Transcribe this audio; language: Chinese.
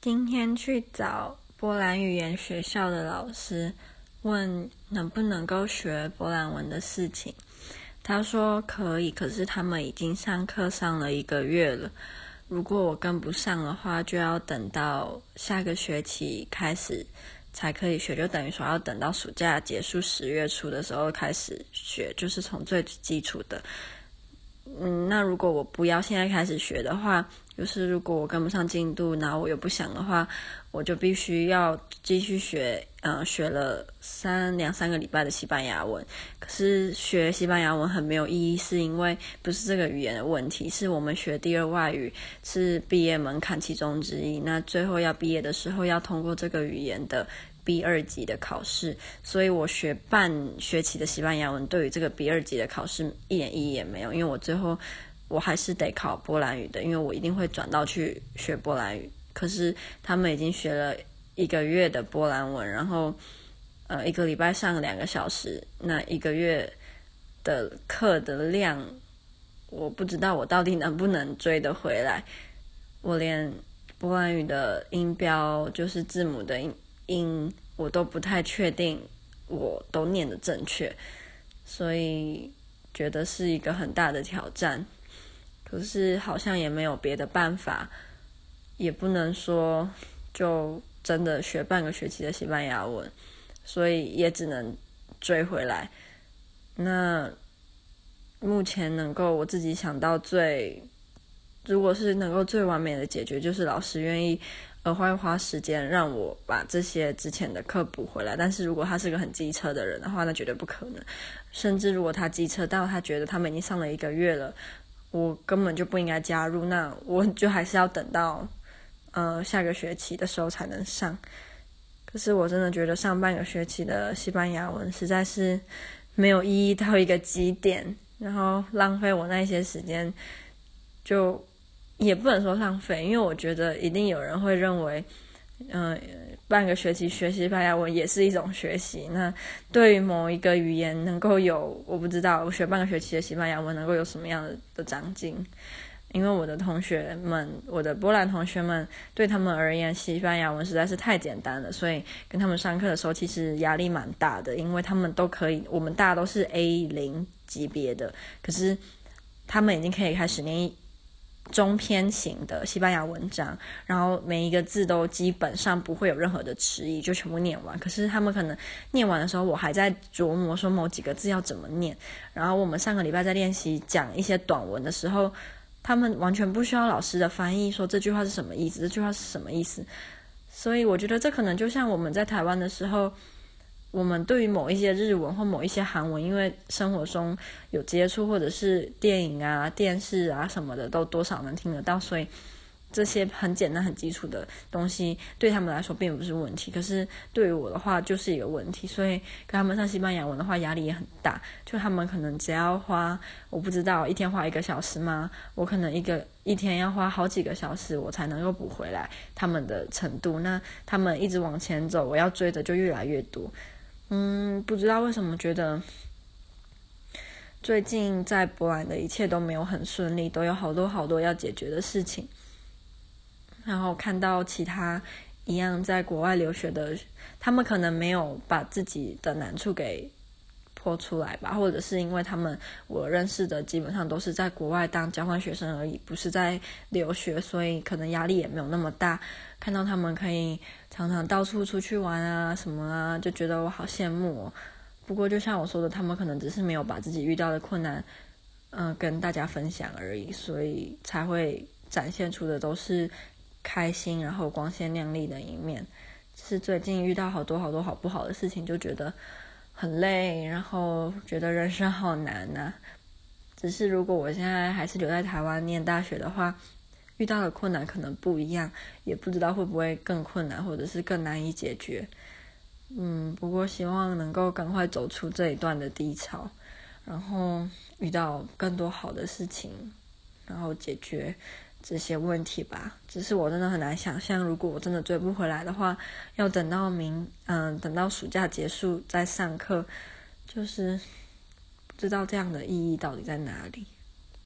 今天去找波兰语言学校的老师，问能不能够学波兰文的事情。他说可以，可是他们已经上课上了一个月了。如果我跟不上的话，就要等到下个学期开始才可以学，就等于说要等到暑假结束十月初的时候开始学，就是从最基础的。嗯，那如果我不要现在开始学的话，就是如果我跟不上进度，然后我又不想的话，我就必须要继续学。嗯，学了三两三个礼拜的西班牙文，可是学西班牙文很没有意义，是因为不是这个语言的问题，是我们学第二外语是毕业门槛其中之一。那最后要毕业的时候要通过这个语言的 B 二级的考试，所以我学半学期的西班牙文，对于这个 B 二级的考试一点意义也没有，因为我最后我还是得考波兰语的，因为我一定会转到去学波兰语。可是他们已经学了。一个月的波兰文，然后，呃，一个礼拜上两个小时，那一个月的课的量，我不知道我到底能不能追得回来。我连波兰语的音标，就是字母的音音，我都不太确定，我都念得正确，所以觉得是一个很大的挑战。可是好像也没有别的办法，也不能说就。真的学半个学期的西班牙文，所以也只能追回来。那目前能够我自己想到最，如果是能够最完美的解决，就是老师愿意额外花时间让我把这些之前的课补回来。但是如果他是个很机车的人的话，那绝对不可能。甚至如果他机车到他觉得他们已经上了一个月了，我根本就不应该加入，那我就还是要等到。呃，下个学期的时候才能上。可是我真的觉得上半个学期的西班牙文实在是没有意义到一个极点，然后浪费我那些时间，就也不能说浪费，因为我觉得一定有人会认为，嗯、半个学期学西班牙文也是一种学习。那对于某一个语言能够有，我不知道，我学半个学期的西班牙文能够有什么样的的长进？因为我的同学们，我的波兰同学们，对他们而言，西班牙文实在是太简单了，所以跟他们上课的时候，其实压力蛮大的。因为他们都可以，我们大家都是 A 零级别的，可是他们已经可以开始念中篇型的西班牙文章，然后每一个字都基本上不会有任何的迟疑，就全部念完。可是他们可能念完的时候，我还在琢磨说某几个字要怎么念。然后我们上个礼拜在练习讲一些短文的时候。他们完全不需要老师的翻译，说这句话是什么意思，这句话是什么意思。所以我觉得这可能就像我们在台湾的时候，我们对于某一些日文或某一些韩文，因为生活中有接触，或者是电影啊、电视啊什么的，都多少能听得到，所以。这些很简单、很基础的东西对他们来说并不是问题，可是对于我的话就是一个问题。所以跟他们上西班牙文的话，压力也很大。就他们可能只要花，我不知道一天花一个小时吗？我可能一个一天要花好几个小时，我才能够补回来他们的程度。那他们一直往前走，我要追的就越来越多。嗯，不知道为什么觉得最近在波兰的一切都没有很顺利，都有好多好多要解决的事情。然后看到其他一样在国外留学的，他们可能没有把自己的难处给泼出来吧，或者是因为他们我认识的基本上都是在国外当交换学生而已，不是在留学，所以可能压力也没有那么大。看到他们可以常常到处出去玩啊什么啊，就觉得我好羡慕哦。不过就像我说的，他们可能只是没有把自己遇到的困难，嗯、跟大家分享而已，所以才会展现出的都是。开心，然后光鲜亮丽的一面，是最近遇到好多好多好不好的事情，就觉得很累，然后觉得人生好难呐、只是如果我现在还是留在台湾念大学的话，遇到的困难可能不一样，也不知道会不会更困难，或者是更难以解决。嗯，不过希望能够赶快走出这一段的低潮，然后遇到更多好的事情，然后解决。这些问题吧，只是我真的很难想象，如果我真的追不回来的话，要等到明，嗯，等到暑假结束再上课，就是不知道这样的意义到底在哪里。